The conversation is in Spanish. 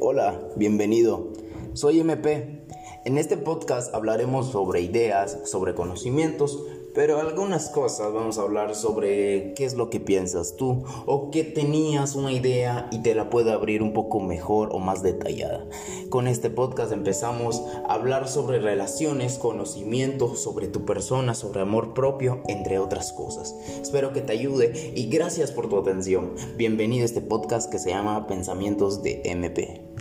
Hola, bienvenido. Soy MP. En este podcast hablaremos sobre ideas, sobre conocimientos, pero algunas cosas vamos a hablar sobre qué es lo que piensas tú o que tenías una idea y te la puedo abrir un poco mejor o más detallada. Con este podcast empezamos a hablar sobre relaciones, conocimientos, sobre tu persona, sobre amor propio, entre otras cosas. Espero que te ayude y gracias por tu atención. Bienvenido a este podcast que se llama Pensamientos de MP.